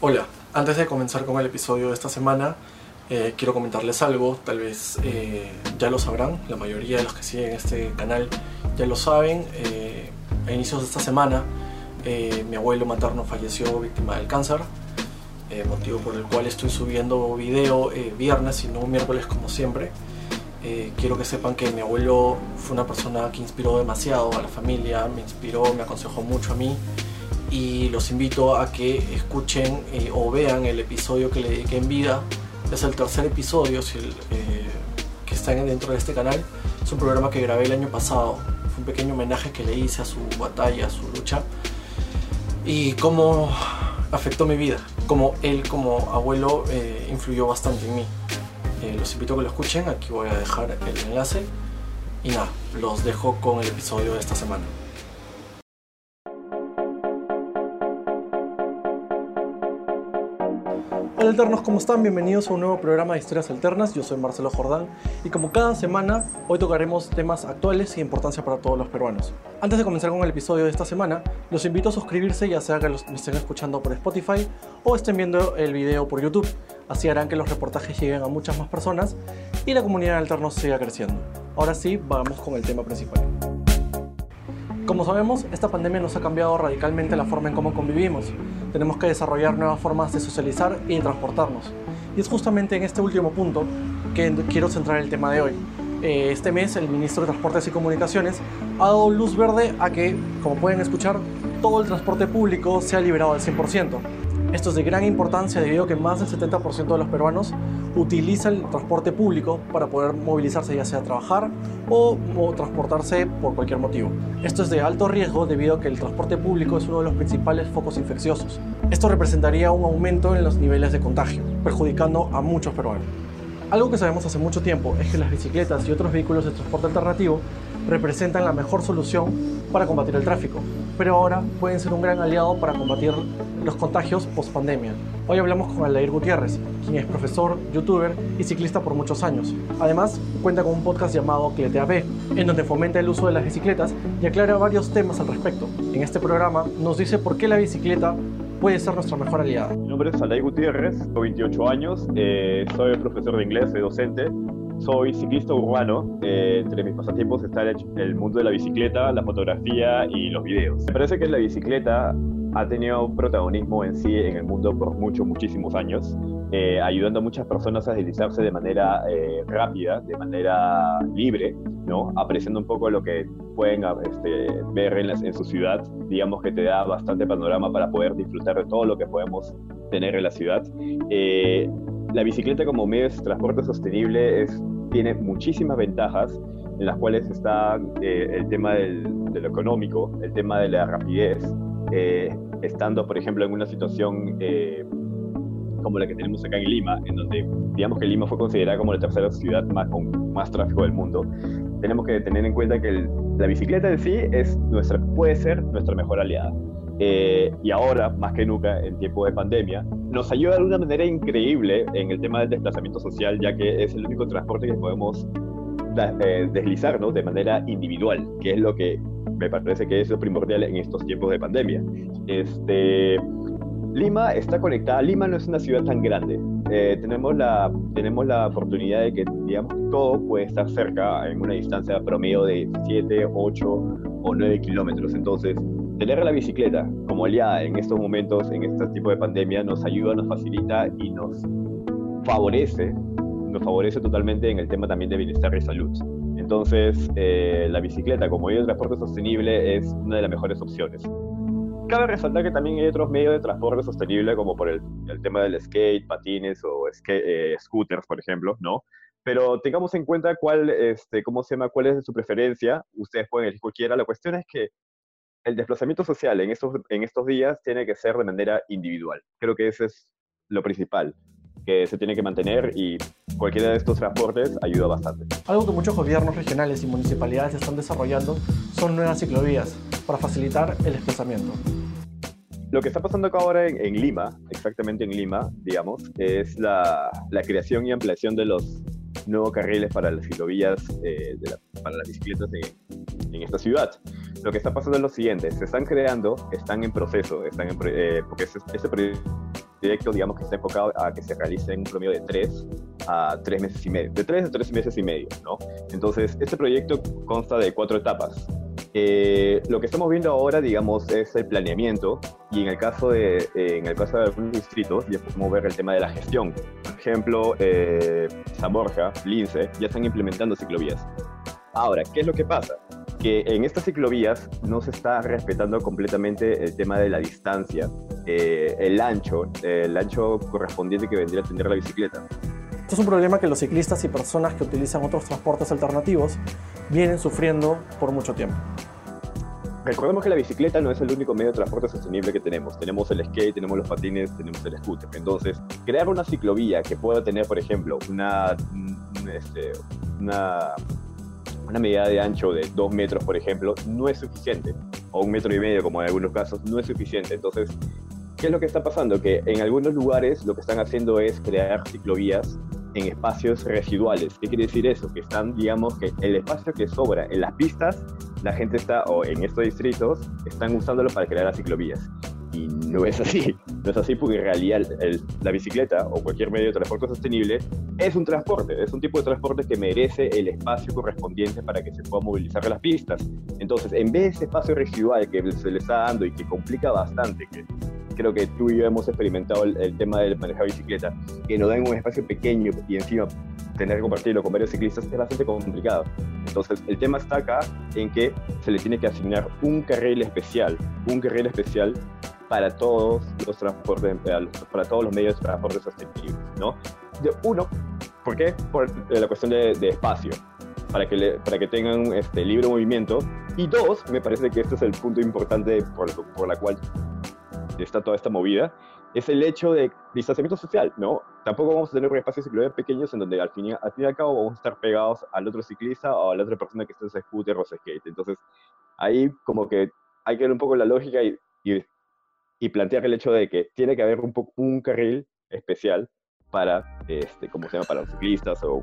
Hola, antes de comenzar con el episodio de esta semana, eh, quiero comentarles algo, tal vez eh, ya lo sabrán, la mayoría de los que siguen este canal ya lo saben. Eh, a inicios de esta semana, mi abuelo materno falleció víctima del cáncer, motivo por el cual estoy subiendo video viernes y no miércoles como siempre. quiero que sepan que mi abuelo fue una persona que inspiró demasiado a la familia, me inspiró, me aconsejó mucho a mí y los invito a que escuchen eh, o vean el episodio que le dediqué en vida. Es el tercer episodio eh, que está dentro de este canal. Es un programa que grabé el año pasado. Fue un pequeño homenaje que le hice a su batalla, a su lucha. Y cómo afectó mi vida. Como él como abuelo eh, influyó bastante en mí. los invito a que lo escuchen. Aquí voy a dejar el enlace. Y nada, los dejo con el episodio de esta semana. Hola alternos, ¿cómo están? Bienvenidos a un nuevo programa de historias alternas. Yo soy Marcelo Jordán y como cada semana, hoy tocaremos temas actuales y de importancia para todos los peruanos. Antes de comenzar con el episodio de esta semana, los invito a suscribirse ya sea que los, me estén escuchando por Spotify o estén viendo el video por YouTube. Así harán que los reportajes lleguen a muchas más personas y la comunidad de alternos siga creciendo. Ahora sí, vamos con el tema principal. Como sabemos, esta pandemia nos ha cambiado radicalmente la forma en cómo convivimos. Tenemos que desarrollar nuevas formas de socializar y de transportarnos. Y es justamente en este último punto que quiero centrar el tema de hoy. Eh, este mes el ministro de Transportes y Comunicaciones ha dado luz verde a que, como pueden escuchar, todo el transporte público sea liberado al 100%. Esto es de gran importancia debido a que más del 70% de los peruanos utiliza el transporte público para poder movilizarse ya sea a trabajar o, transportarse por cualquier motivo. Esto es de alto riesgo debido a que el transporte público es uno de los principales focos infecciosos. Esto representaría un aumento en los niveles de contagio, perjudicando a muchos peruanos. Algo que sabemos hace mucho tiempo es que las bicicletas y otros vehículos de transporte alternativo representan la mejor solución para combatir el tráfico, pero ahora pueden ser un gran aliado para combatir los contagios post pandemia. Hoy hablamos con Aldair Gutiérrez, quien es profesor, youtuber y ciclista por muchos años. Además, cuenta con un podcast llamado B, en donde fomenta el uso de las bicicletas y aclara varios temas al respecto. En este programa nos dice por qué la bicicleta puede ser nuestra mejor aliada. Mi nombre es Aldair Gutiérrez, tengo 28 años, eh, soy profesor de inglés, soy docente soy ciclista urbano. Eh, entre mis pasatiempos está el, mundo de la bicicleta, la fotografía y los videos. Me parece que la bicicleta ha tenido un protagonismo en sí en el mundo por muchos, muchísimos años, eh, ayudando a muchas personas a deslizarse de manera eh, rápida, de manera libre, ¿no? apreciando un poco lo que pueden este, ver en, en, su ciudad. Digamos que te da bastante panorama para poder disfrutar de todo lo que podemos tener en la ciudad la bicicleta como medio de transporte sostenible tiene muchísimas ventajas, en las cuales está eh, el tema del, de lo económico, el tema de la rapidez, eh, estando, por ejemplo, en una situación eh, como la que tenemos acá en Lima, en donde digamos que Lima fue considerada como la tercera ciudad más, con más tráfico del mundo, tenemos que tener en cuenta que la bicicleta en sí es nuestra, puede ser nuestra mejor aliada. Eh, y ahora, más que nunca, en tiempo de pandemia, nos ayuda de una manera increíble en el tema del desplazamiento social, ya que es el único transporte que podemos eh, deslizar de manera individual, que es lo que me parece que es lo primordial en estos tiempos de pandemia. Este, Lima está conectada, Lima no es una ciudad tan grande, eh, tenemos, la, tenemos la oportunidad de que, digamos, todo puede estar cerca en una distancia promedio de 7, 8 o 9 kilómetros. Entonces, tener la bicicleta como aliada en estos momentos, en este tipo de pandemia, nos ayuda, nos facilita y nos favorece, nos favorece totalmente en el tema también de bienestar y salud. Entonces, eh, la bicicleta como medio de transporte sostenible es una de las mejores opciones. Cabe resaltar que también hay otros medios de transporte sostenible, como por el, tema del skate, patines o eh, scooters, por ejemplo, ¿no? Pero tengamos en cuenta cuál, este, cómo se llama, cuál es su preferencia. Ustedes pueden elegir cualquiera. La cuestión es que el desplazamiento social en estos, en estos días tiene que ser de manera individual. Creo que ese es lo principal que se tiene que mantener y cualquiera de estos transportes ayuda bastante. Algo que muchos gobiernos regionales y municipalidades están desarrollando son nuevas ciclovías para facilitar el desplazamiento. Lo que está pasando acá ahora en, Lima, exactamente en Lima, digamos, es la, la, creación y ampliación de los nuevos carriles para las ciclovías, eh, para las bicicletas en, en esta ciudad lo que está pasando es lo siguiente, se están creando, están en proceso, están en, eh, porque ese, proyecto proyecto, digamos que está enfocado a que se realice en un promedio de tres a tres meses y medio, de tres a tres meses y medio, ¿no? Entonces, este proyecto consta de cuatro etapas. Eh, lo que estamos viendo ahora, digamos, es el planeamiento y en el caso de, eh, en el caso de algunos distritos ya podemos ver el tema de la gestión. Por ejemplo, eh, San Borja, Lince, ya están implementando ciclovías. Ahora, ¿qué es lo que pasa? Que en estas ciclovías no se está respetando completamente el tema de la distancia, eh, el ancho, el ancho correspondiente que vendría a tener la bicicleta. Esto es un problema que los ciclistas y personas que utilizan otros transportes alternativos vienen sufriendo por mucho tiempo. Recordemos que la bicicleta no es el único medio de transporte sostenible que tenemos. Tenemos el skate, tenemos los patines, tenemos el scooter. Entonces, crear una ciclovía que pueda tener, por ejemplo, una, este, una, una medida de ancho de 2 metros, por ejemplo, no es suficiente. O un metro y medio, como en algunos casos, no es suficiente. Entonces, ¿qué es lo que está pasando? Que en algunos lugares lo que están haciendo es crear ciclovías en espacios residuales. ¿Qué quiere decir eso? Que están, digamos, que el espacio que sobra en las pistas, la gente está, o en estos distritos, están usándolo para crear las ciclovías. Y no es así. No es así porque en realidad la bicicleta o cualquier medio de transporte sostenible es un transporte, es un tipo de transporte que merece el espacio correspondiente para que se pueda movilizar las pistas. Entonces, en vez de ese espacio residual que se le está dando y que complica bastante, creo que tú y yo hemos experimentado el, tema del manejar bicicleta, que nos dan un espacio pequeño y encima tener que compartirlo con varios ciclistas es bastante complicado. Entonces, el tema está acá en que se le tiene que asignar un carril especial, un carril especial para todos los transportes, para todos los medios de transporte sostenibles, ¿no? De uno, ¿por qué? Por la cuestión de, espacio, para que, para que tengan este, libre movimiento. Y dos, me parece que este es el punto importante por, por la cual está toda esta movida, es el hecho de distanciamiento social, ¿no? Tampoco vamos a tener espacios ciclovías pequeños en donde al fin, y, al fin y al cabo vamos a estar pegados al otro ciclista o a la otra persona que está en scooter o skate. Entonces, ahí como que hay que ver un poco la lógica y, y, plantear el hecho de que tiene que haber un, un carril especial para, este, como se llama, para los ciclistas o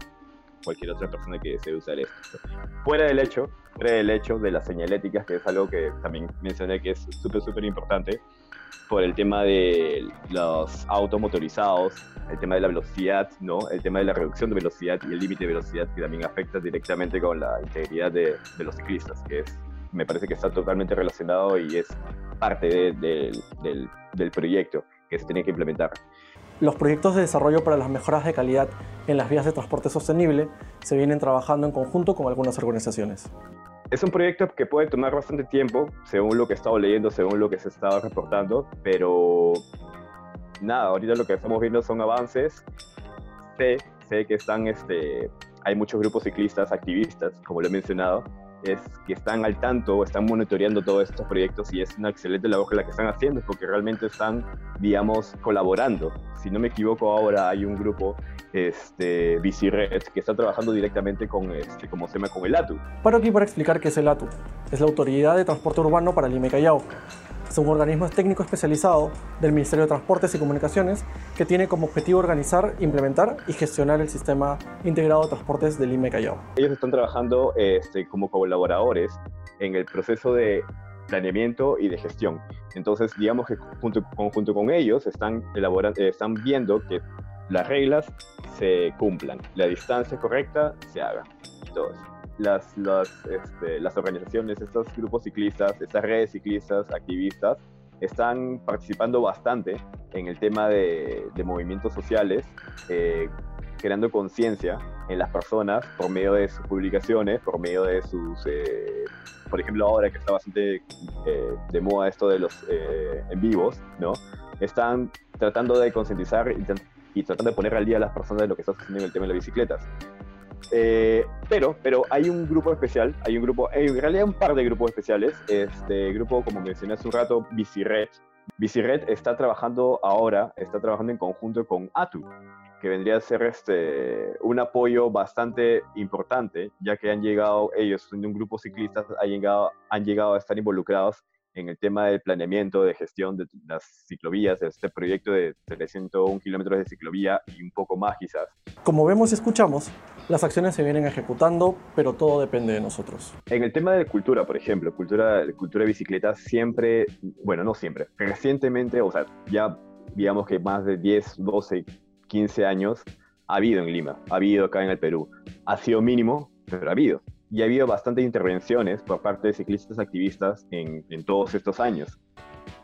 cualquier otra persona que desee usar esto. Fuera del hecho, fuera del hecho de las señaléticas, que es algo que también mencioné que es súper, súper importante, por el tema de los autos motorizados, el tema de la velocidad, ¿no? el tema de la reducción de velocidad y el límite de velocidad que también afecta directamente con la integridad de, de los ciclistas, que es, me parece que está totalmente relacionado y es parte del, del proyecto que se tiene que implementar. Los proyectos de desarrollo para las mejoras de calidad en las vías de transporte sostenible se vienen trabajando en conjunto con algunas organizaciones. Es un proyecto que puede tomar bastante tiempo, según lo que he estado leyendo, según lo que se estaba reportando, pero nada, ahorita lo que estamos viendo son avances. Sé, sé que están, este, hay muchos grupos ciclistas, activistas, como lo he mencionado, es que están al tanto, están monitoreando todos estos proyectos y es una excelente labor la que están haciendo porque realmente están, digamos, colaborando. Si no me equivoco, ahora hay un grupo, este, Red, que está trabajando directamente con, este, como se llama, con el ATU. Paro aquí para explicar qué es el ATU. Es la Autoridad de Transporte Urbano para Lima y Callao un organismo técnico especializado del Ministerio de Transportes y Comunicaciones que tiene como objetivo organizar, implementar y gestionar el sistema integrado de transportes del Lima Callao. Ellos están trabajando este, como colaboradores en el proceso de planeamiento y de gestión. Entonces, digamos que junto, conjunto con ellos están, elaborando, están viendo que las reglas se cumplan, la distancia correcta se haga. Todo las, las, este, las organizaciones, estos grupos ciclistas, estas redes ciclistas, activistas, están participando bastante en el tema de, de movimientos sociales, eh, creando conciencia en las personas por medio de sus publicaciones, por medio de sus, eh, por ejemplo, ahora que está bastante eh, de moda esto de los en vivos, ¿no? Están tratando de concientizar y, y, tratando de poner al día a las personas de lo que está sucediendo en el tema de las bicicletas. Eh, pero, pero hay un grupo especial, hay un grupo, en realidad un par de grupos especiales. Este grupo, como mencioné hace un rato, Bicired. Bicired está trabajando ahora, está trabajando en conjunto con ATU, que vendría a ser este, un apoyo bastante importante, ya que han llegado, ellos un grupo ciclista, han llegado, han llegado a estar involucrados en el tema del planeamiento, de gestión de las ciclovías, de este proyecto de 301 kilómetros de ciclovía y un poco más quizás. Como vemos y escuchamos, las acciones se vienen ejecutando, pero todo depende de nosotros. En el tema de cultura, por ejemplo, cultura, cultura de bicicleta, siempre, bueno, no siempre, recientemente, o sea, ya digamos que más de 10, 12, 15 años, ha habido en Lima, ha habido acá en el Perú. Ha sido mínimo, pero ha habido. Y ha habido bastantes intervenciones por parte de ciclistas activistas en, en todos estos años.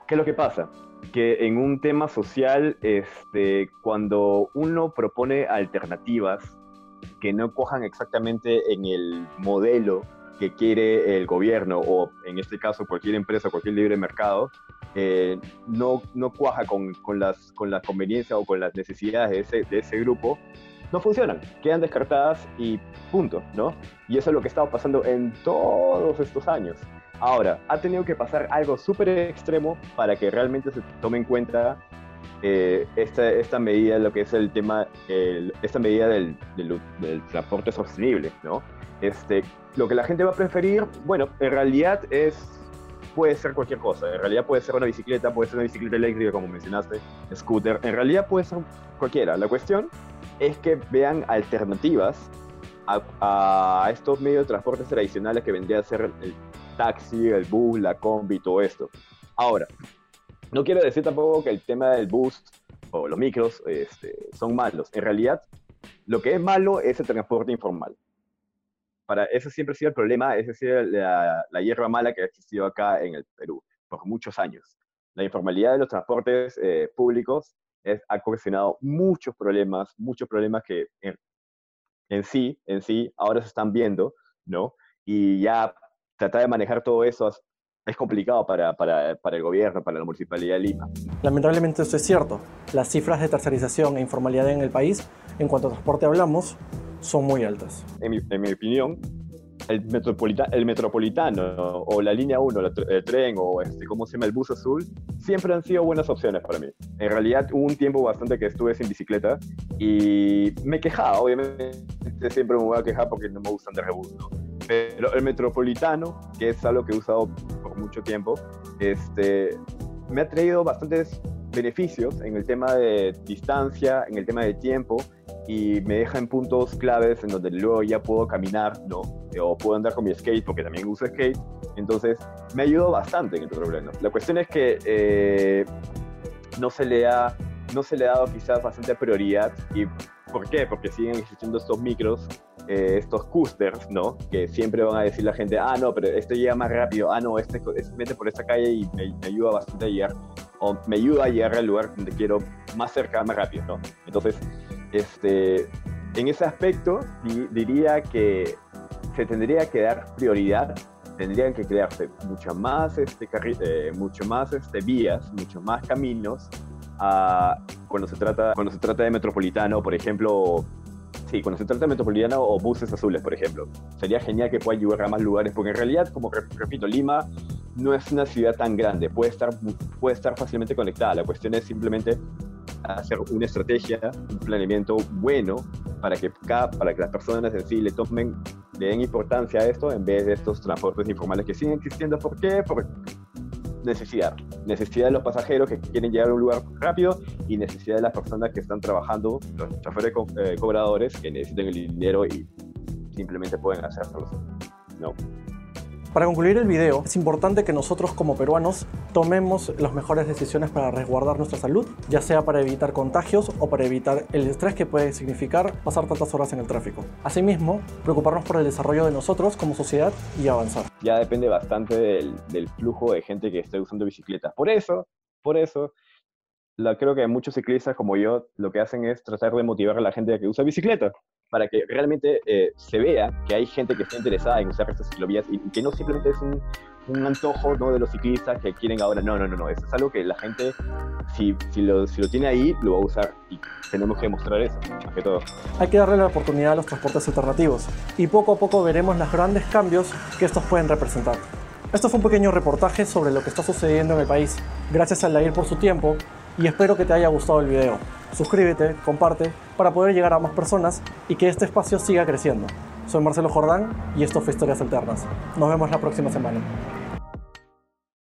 ¿Qué es lo que pasa? Que en un tema social, este, cuando uno propone alternativas que no cojan exactamente en el modelo que quiere el gobierno o en este caso cualquier empresa, cualquier libre mercado, eh, no, no cuaja con, con, las, con la conveniencia o con las necesidades de ese, de ese grupo, no funcionan, quedan descartadas y punto, ¿no? Y eso es lo que ha estado pasando en todos estos años. Ahora, ha tenido que pasar algo súper extremo para que realmente se tome en cuenta eh, esta, esta, medida, lo que es el tema, esta medida del, del, del, transporte sostenible, ¿no? Este, lo que la gente va a preferir, bueno, en realidad es, puede ser cualquier cosa. En realidad puede ser una bicicleta, puede ser una bicicleta eléctrica, como mencionaste, scooter. En realidad puede ser cualquiera. La cuestión es que vean alternativas a, estos medios de transporte tradicionales que vendría a ser el taxi, el bus, la combi, todo esto. Ahora, no quiero decir tampoco que el tema del bus o los micros este, son malos. En realidad, lo que es malo es el transporte informal. Para eso siempre ha sido el problema, esa ha sido la, la, hierba mala que ha existido acá en el Perú por muchos años. La informalidad de los transportes eh, públicos es, ha ocasionado muchos problemas, muchos problemas que en, en sí, en sí, ahora se están viendo, ¿no? Y ya tratar de manejar todo eso es complicado para, para, para, el gobierno, para la Municipalidad de Lima. Lamentablemente esto es cierto. Las cifras de tercerización e informalidad en el país, en cuanto a transporte hablamos, son muy altas. En mi, en mi opinión, el, metropolita, el metropolitano o la línea 1, el, tren o este, ¿cómo se llama? el bus azul, siempre han sido buenas opciones para mí. En realidad hubo un tiempo bastante que estuve sin bicicleta y me quejaba, obviamente siempre me voy a quejar porque no me gustan de rebus. Pero el metropolitano, que es algo que he usado por mucho tiempo, este, me ha traído bastantes beneficios en el tema de distancia, en el tema de tiempo y me deja en puntos claves en donde luego ya puedo caminar, ¿no? O puedo andar con mi skate porque también uso skate. Entonces, me ayudó bastante en el problema. La cuestión es que eh, no, se le ha, no se le ha dado quizás bastante prioridad. ¿Y por qué? Porque siguen existiendo estos micros, eh, estos coasters, ¿no? Que siempre van a decir la gente, ah, no, pero este llega más rápido, ah, no, este, este mete por esta calle y me, me ayuda bastante a llegar, o me ayuda a llegar al lugar donde quiero más cerca, más rápido, ¿no? Entonces, este, en ese aspecto diría que se tendría que dar prioridad, tendrían que crearse mucho más, este, eh, mucho más este, vías, muchos más caminos a, cuando, se trata, cuando se trata de metropolitano, por ejemplo, sí, cuando se trata de metropolitano o buses azules, por ejemplo. Sería genial que pueda llegar a más lugares, porque en realidad, como repito, Lima no es una ciudad tan grande, puede estar, puede estar fácilmente conectada. La cuestión es simplemente hacer una estrategia, un planeamiento bueno para que, cada, para que las personas en sí le tomen, le den importancia a esto en vez de estos transportes informales que siguen existiendo. ¿Por qué? Por necesidad. Necesidad de los pasajeros que quieren llegar a un lugar rápido y necesidad de las personas que están trabajando, los choferes eh, cobradores que necesitan el dinero y simplemente pueden hacerlo. No. Para concluir el video, es importante que nosotros como peruanos tomemos las mejores decisiones para resguardar nuestra salud, ya sea para evitar contagios o para evitar el estrés que puede significar pasar tantas horas en el tráfico. Asimismo, preocuparnos por el desarrollo de nosotros como sociedad y avanzar. Ya depende bastante del, flujo de gente que esté usando bicicletas. Por eso, por eso, la, creo que muchos ciclistas como yo lo que hacen es tratar de motivar a la gente que usa bicicleta para que realmente eh, se vea que hay gente que está interesada en usar estas ciclovías y, y que no simplemente es un, un antojo ¿no? de los ciclistas que quieren ahora. No, no, no, no. Eso es algo que la gente, si, si, lo, si lo tiene ahí, lo va a usar y tenemos que demostrar eso, más que todo. Hay que darle la oportunidad a los transportes alternativos y poco a poco veremos los grandes cambios que estos pueden representar. Esto fue un pequeño reportaje sobre lo que está sucediendo en el país. Gracias a Lair por su tiempo y espero que te haya gustado el video. Suscríbete, comparte, para poder llegar a más personas y que este espacio siga creciendo. Soy Marcelo Jordán y esto fue Historias Alternas. Nos vemos la próxima semana.